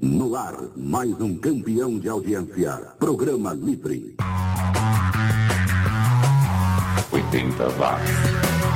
No ar, mais um campeão de audiência. Programa Livre. 80 watts.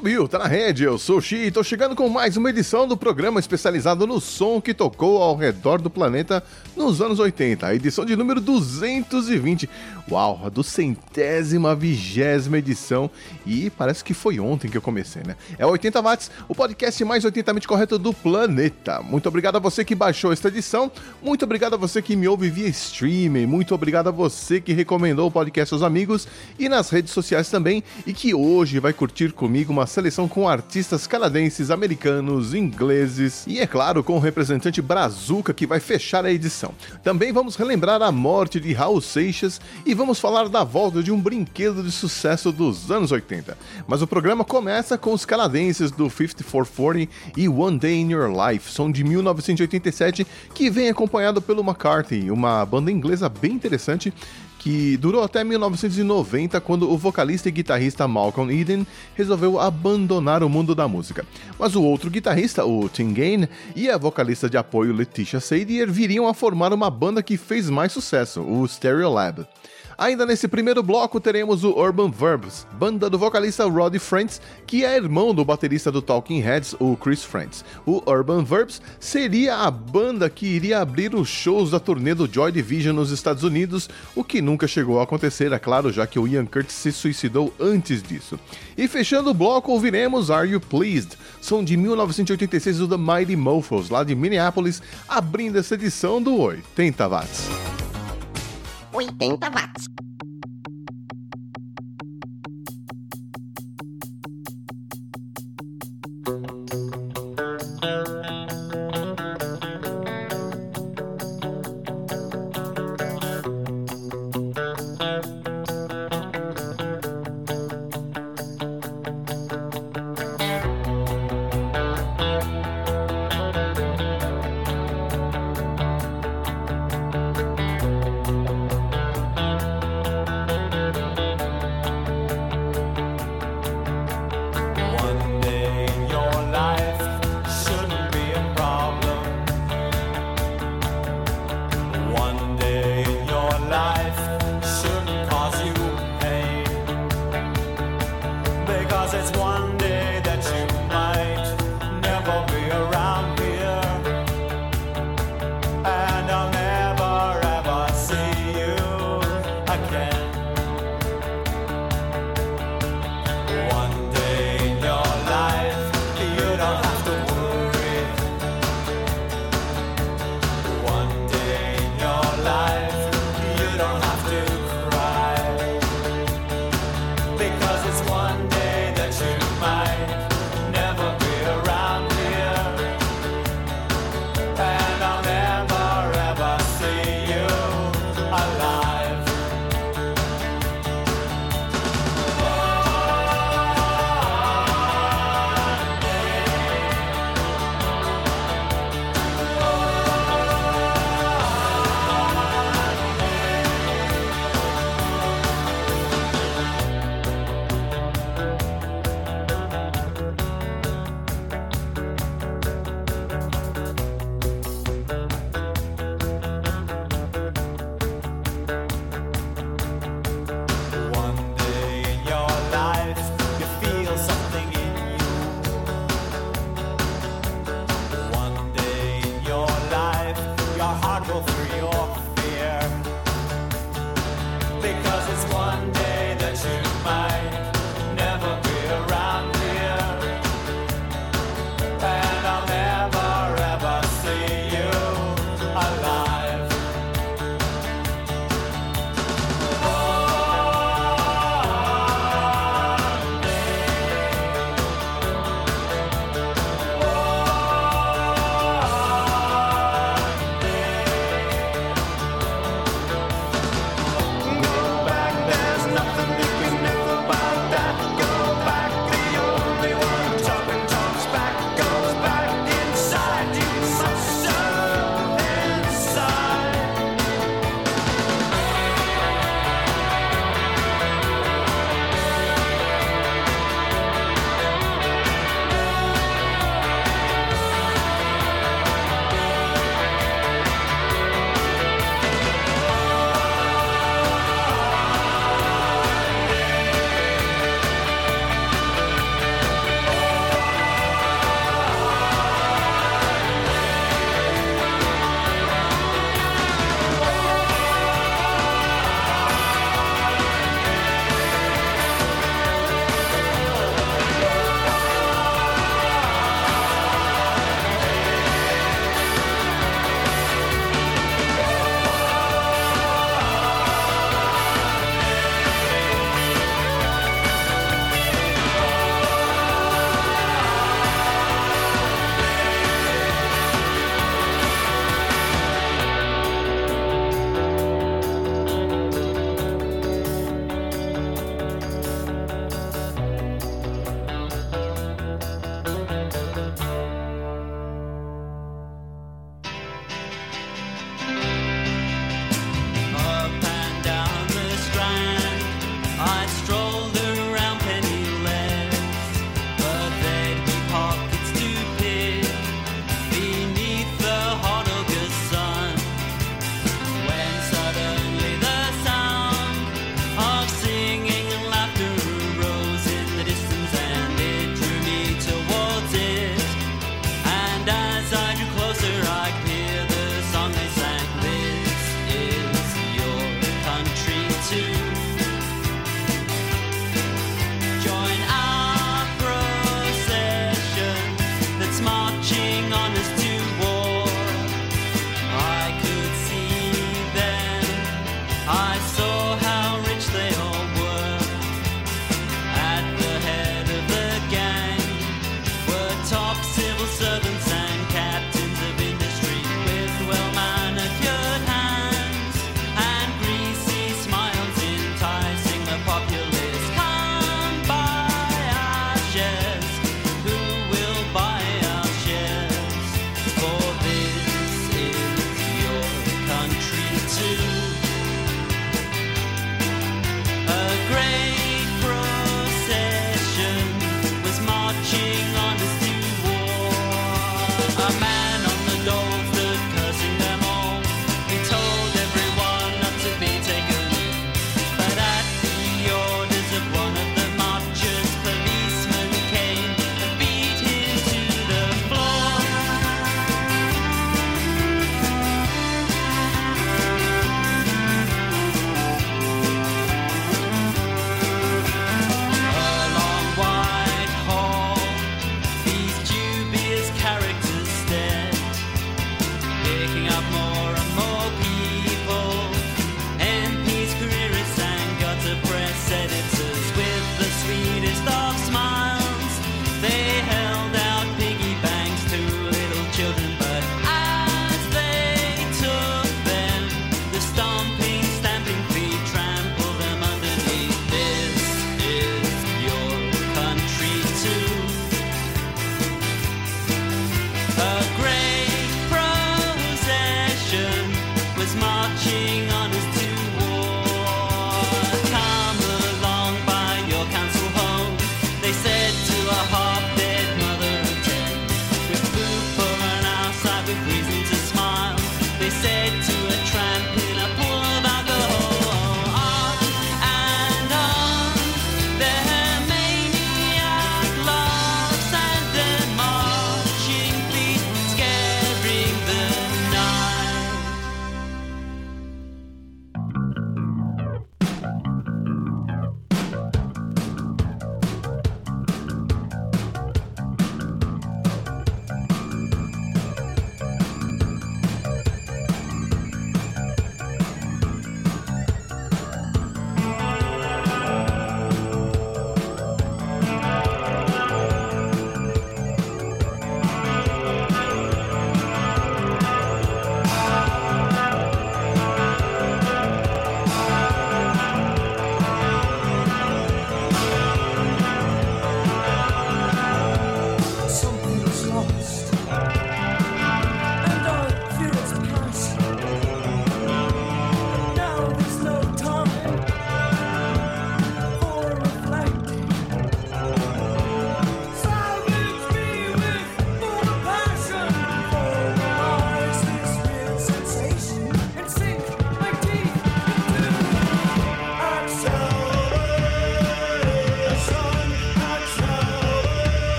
Subiu, tá na rede, eu sou o Xi e tô chegando com mais uma edição do programa especializado no som que tocou ao redor do planeta nos anos 80, a edição de número 220. Uau, a do centésima vigésima edição e parece que foi ontem que eu comecei, né? É 80 Watts, o podcast mais 80mente correto do planeta. Muito obrigado a você que baixou esta edição, muito obrigado a você que me ouve via streaming, muito obrigado a você que recomendou o podcast aos amigos e nas redes sociais também e que hoje vai curtir comigo uma uma seleção com artistas canadenses, americanos, ingleses e, é claro, com o representante Brazuca que vai fechar a edição. Também vamos relembrar a morte de Raul Seixas e vamos falar da volta de um brinquedo de sucesso dos anos 80. Mas o programa começa com os canadenses do 5440 e One Day in Your Life, som de 1987, que vem acompanhado pelo McCarthy, uma banda inglesa bem interessante que durou até 1990, quando o vocalista e guitarrista Malcolm Eden resolveu abandonar o mundo da música. Mas o outro guitarrista, o Tim Gain, e a vocalista de apoio Letitia Sadier viriam a formar uma banda que fez mais sucesso, o Stereolab. Ainda nesse primeiro bloco teremos o Urban Verbs, banda do vocalista Roddy Frantz, que é irmão do baterista do Talking Heads, o Chris Frantz. O Urban Verbs seria a banda que iria abrir os shows da turnê do Joy Division nos Estados Unidos, o que nunca chegou a acontecer, é claro, já que o Ian Curtis se suicidou antes disso. E fechando o bloco, ouviremos Are You Pleased, som de 1986 do The Mighty Mofos, lá de Minneapolis, abrindo essa edição do 80 Watts. 80 watts.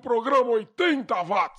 Programa 80 Watts.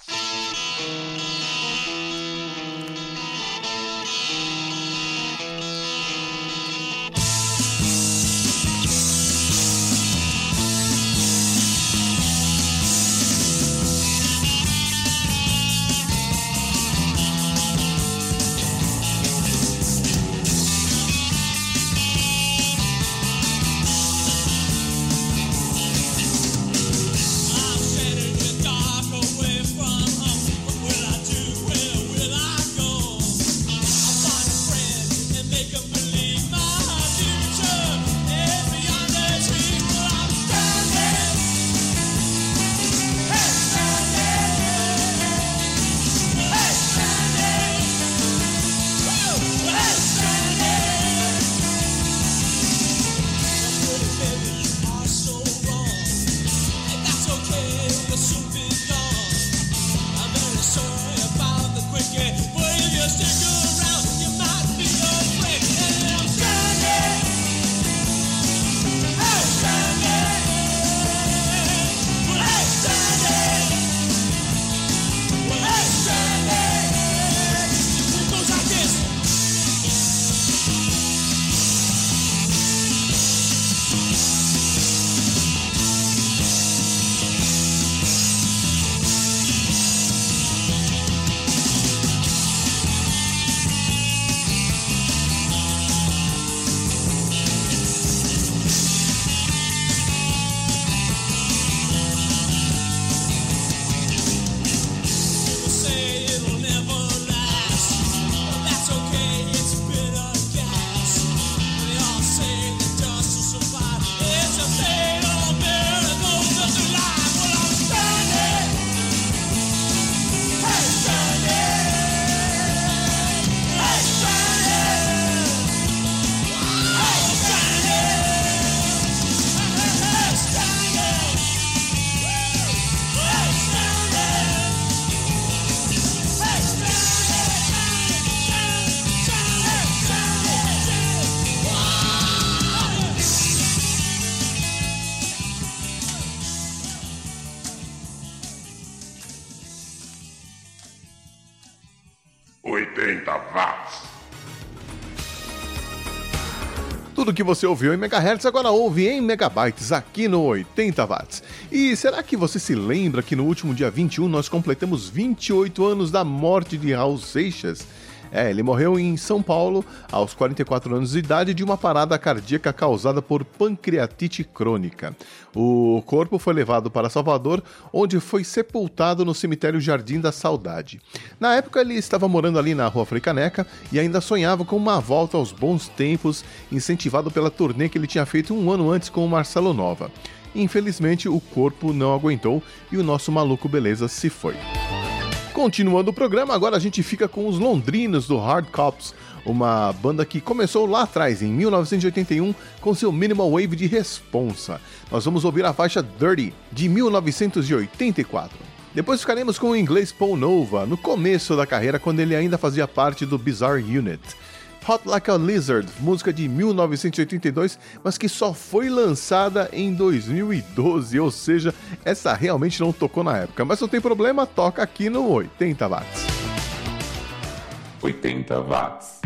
Você ouviu em megahertz agora ouve em megabytes aqui no 80 watts. E será que você se lembra que no último dia 21 nós completamos 28 anos da morte de Raul Seixas? É, ele morreu em São Paulo aos 44 anos de idade de uma parada cardíaca causada por pancreatite crônica. O corpo foi levado para Salvador, onde foi sepultado no cemitério Jardim da Saudade. Na época ele estava morando ali na Rua Fricaneca e ainda sonhava com uma volta aos bons tempos, incentivado pela turnê que ele tinha feito um ano antes com o Marcelo Nova. Infelizmente, o corpo não aguentou e o nosso maluco beleza se foi. Continuando o programa, agora a gente fica com os londrinos do Hard Cops, uma banda que começou lá atrás, em 1981, com seu minimal wave de responsa. Nós vamos ouvir a faixa Dirty, de 1984. Depois ficaremos com o inglês Paul Nova, no começo da carreira, quando ele ainda fazia parte do Bizarre Unit. Hot Like a Lizard, música de 1982, mas que só foi lançada em 2012, ou seja, essa realmente não tocou na época. Mas não tem problema, toca aqui no 80 watts. 80 watts.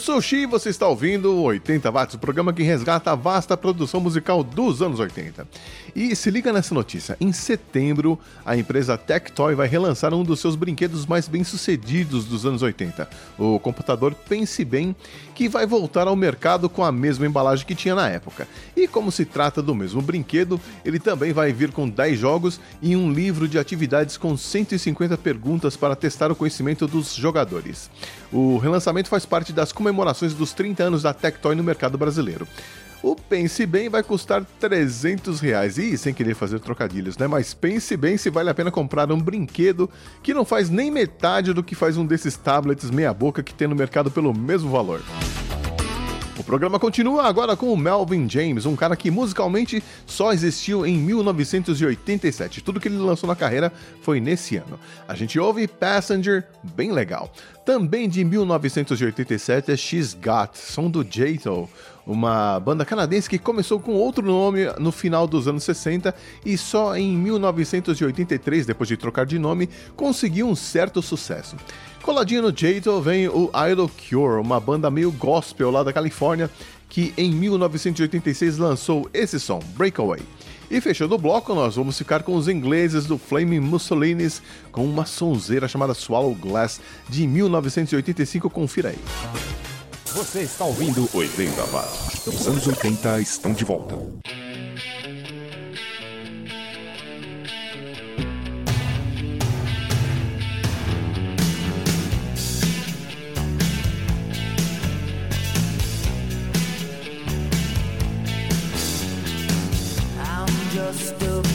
Sou o Xi e você está ouvindo o 80 Watts, o programa que resgata a vasta produção musical dos anos 80. E se liga nessa notícia: em setembro, a empresa Tectoy vai relançar um dos seus brinquedos mais bem-sucedidos dos anos 80, o computador Pense Bem, que vai voltar ao mercado com a mesma embalagem que tinha na época. E como se trata do mesmo brinquedo, ele também vai vir com 10 jogos e um livro de atividades com 150 perguntas para testar o conhecimento dos jogadores. O relançamento faz parte das comemorações dos 30 anos da Tectoy no mercado brasileiro. O Pense Bem vai custar 300 reais. E sem querer fazer trocadilhos, né? Mas pense bem se vale a pena comprar um brinquedo que não faz nem metade do que faz um desses tablets meia-boca que tem no mercado pelo mesmo valor. O programa continua agora com o Melvin James, um cara que musicalmente só existiu em 1987. Tudo que ele lançou na carreira foi nesse ano. A gente ouve Passenger, bem legal. Também de 1987 é She's Got, som do Jato, uma banda canadense que começou com outro nome no final dos anos 60 e só em 1983, depois de trocar de nome, conseguiu um certo sucesso. Coladinho no Jato vem o Idol Cure, uma banda meio gospel lá da Califórnia, que em 1986 lançou esse som, Breakaway. E fechando o bloco, nós vamos ficar com os ingleses do Flaming Mussolinis com uma sonzeira chamada Swallow Glass de 1985. Confira aí. Você está ouvindo 80 Watts. Os anos 80 estão de volta. I still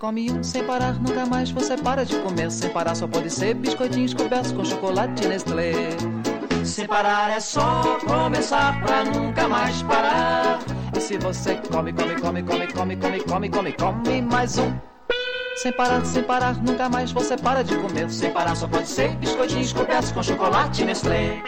come um sem parar, nunca mais você para de comer. Sem parar só pode ser biscoitinhos cobertos com chocolate Nestlé. Sem parar é só começar pra nunca mais parar. E se você come, come, come, come, come, come, come, come, come mais um. Sem parar, sem parar, nunca mais você para de comer. Sem parar só pode ser biscoitinhos cobertos com chocolate Nestlé.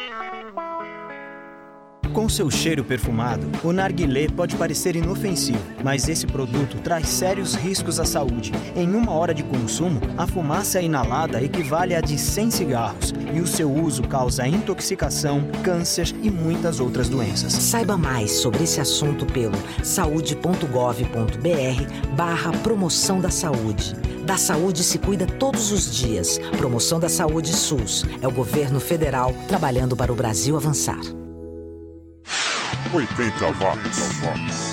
Seu cheiro perfumado, o narguilé pode parecer inofensivo, mas esse produto traz sérios riscos à saúde. Em uma hora de consumo, a fumaça inalada equivale a de 100 cigarros e o seu uso causa intoxicação, câncer e muitas outras doenças. Saiba mais sobre esse assunto pelo saude.gov.br barra promoção da saúde. Da saúde se cuida todos os dias. Promoção da Saúde SUS. É o governo federal trabalhando para o Brasil avançar. 80 watts. watts.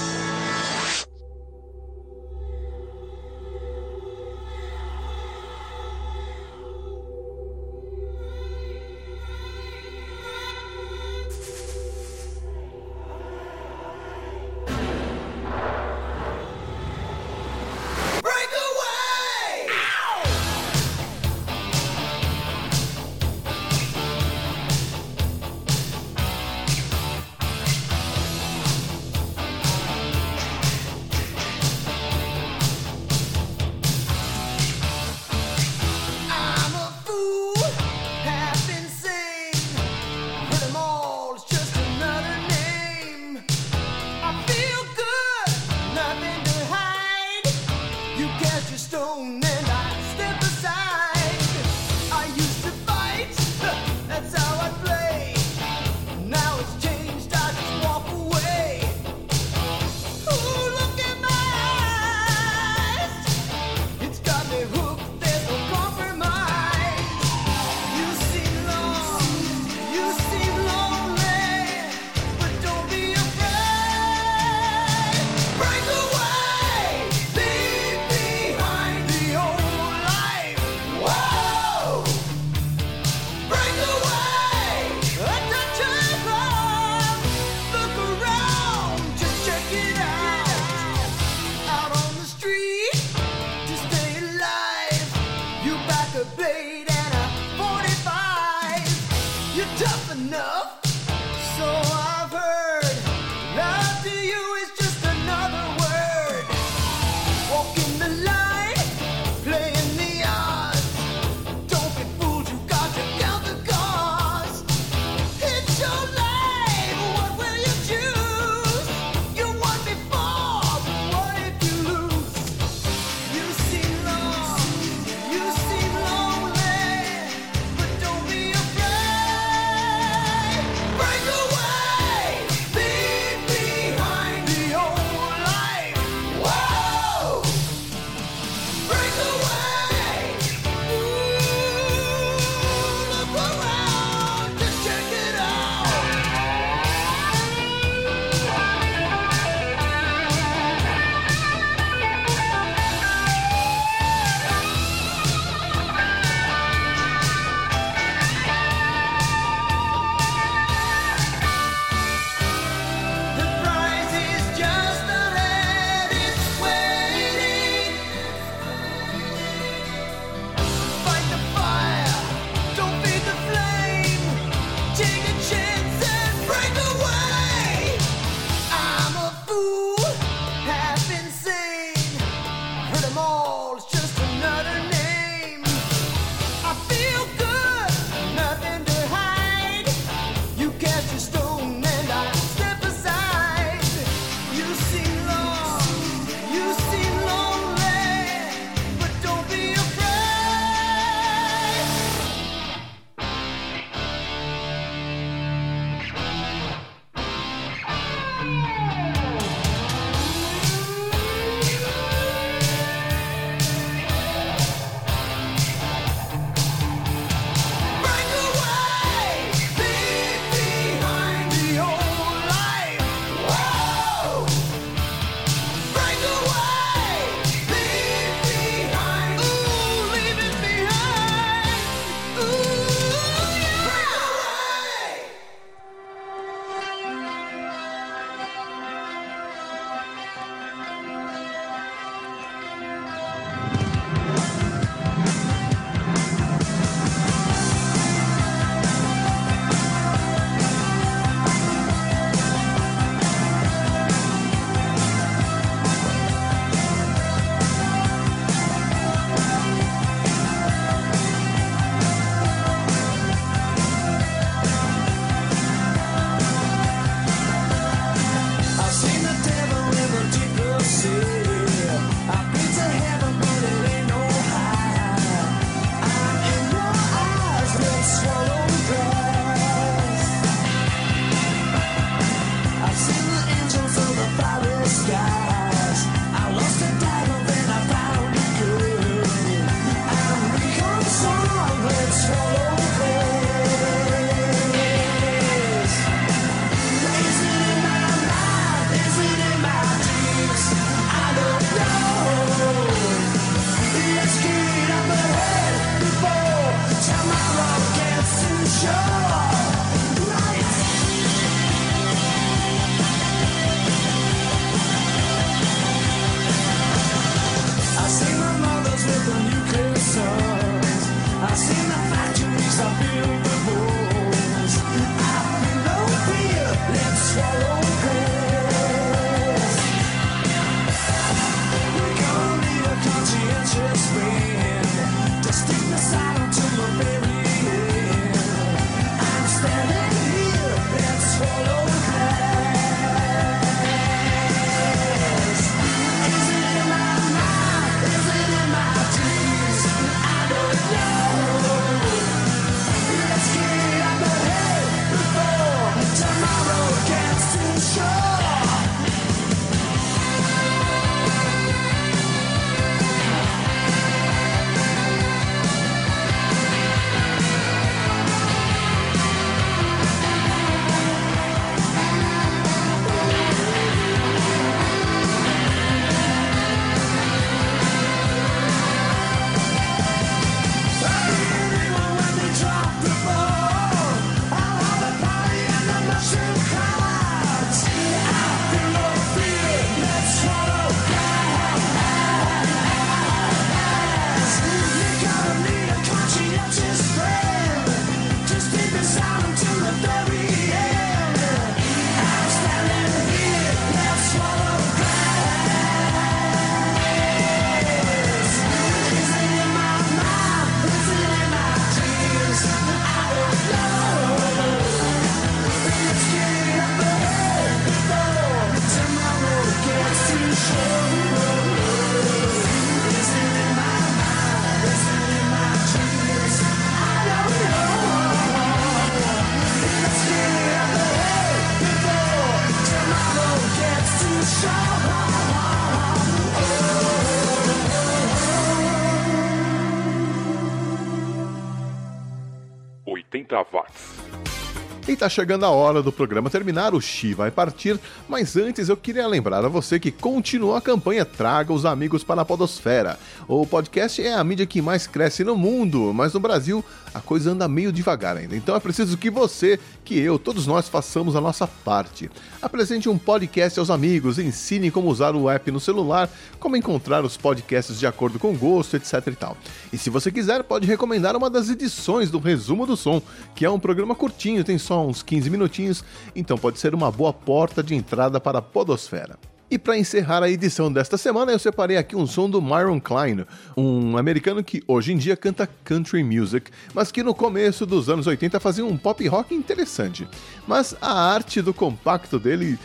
Tá chegando a hora do programa terminar, o Xi vai partir, mas antes eu queria lembrar a você que continua a campanha Traga os Amigos para a Podosfera. O podcast é a mídia que mais cresce no mundo, mas no Brasil a coisa anda meio devagar ainda. Então é preciso que você, que eu, todos nós façamos a nossa parte. Apresente um podcast aos amigos, ensine como usar o app no celular, como encontrar os podcasts de acordo com gosto, etc e tal. E se você quiser, pode recomendar uma das edições do Resumo do Som, que é um programa curtinho, tem só uns 15 minutinhos, então pode ser uma boa porta de entrada para a podosfera. E para encerrar a edição desta semana, eu separei aqui um som do Myron Klein, um americano que hoje em dia canta country music, mas que no começo dos anos 80 fazia um pop rock interessante. Mas a arte do compacto dele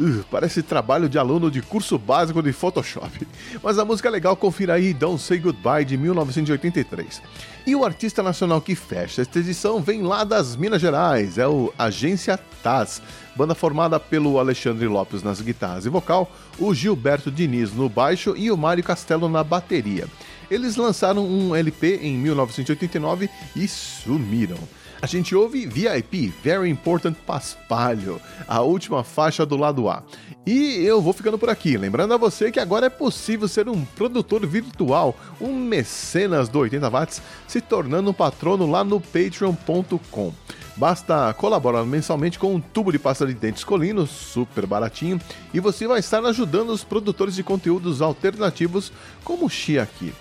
Uh, parece trabalho de aluno de curso básico de Photoshop. Mas a música é legal, confira aí Don't Say Goodbye de 1983. E o artista nacional que fecha esta edição vem lá das Minas Gerais, é o Agência Taz, banda formada pelo Alexandre Lopes nas guitarras e vocal, o Gilberto Diniz no baixo e o Mário Castelo na bateria. Eles lançaram um LP em 1989 e sumiram. A gente ouve VIP, Very Important Paspalho, a última faixa do lado A. E eu vou ficando por aqui, lembrando a você que agora é possível ser um produtor virtual, um mecenas do 80 watts, se tornando um patrono lá no patreon.com. Basta colaborar mensalmente com um tubo de pasta de dentes colino, super baratinho, e você vai estar ajudando os produtores de conteúdos alternativos como o Xi aqui.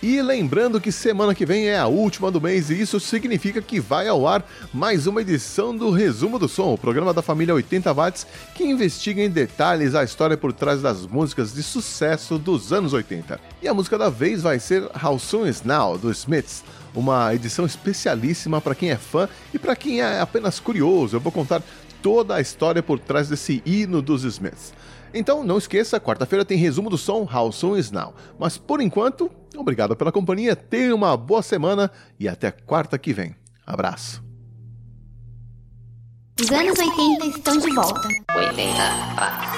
E lembrando que semana que vem é a última do mês e isso significa que vai ao ar mais uma edição do Resumo do Som, o programa da família 80 watts que investiga em detalhes a história por trás das músicas de sucesso dos anos 80. E a música da vez vai ser How Soon Is Now, do Smiths, uma edição especialíssima para quem é fã e para quem é apenas curioso. Eu vou contar toda a história por trás desse hino dos Smiths. Então não esqueça, quarta-feira tem resumo do som How Soon Is Now. Mas por enquanto, obrigado pela companhia, tenha uma boa semana e até quarta que vem. Abraço. Os anos 80 estão de volta. 80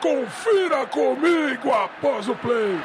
confira comigo após o play.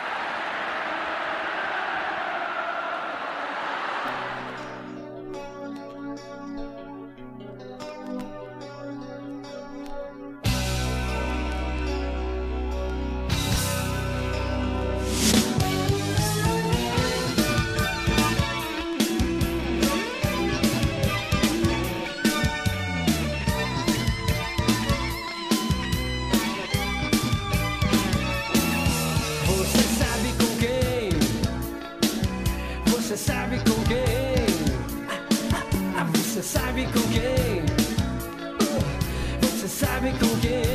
perfeito que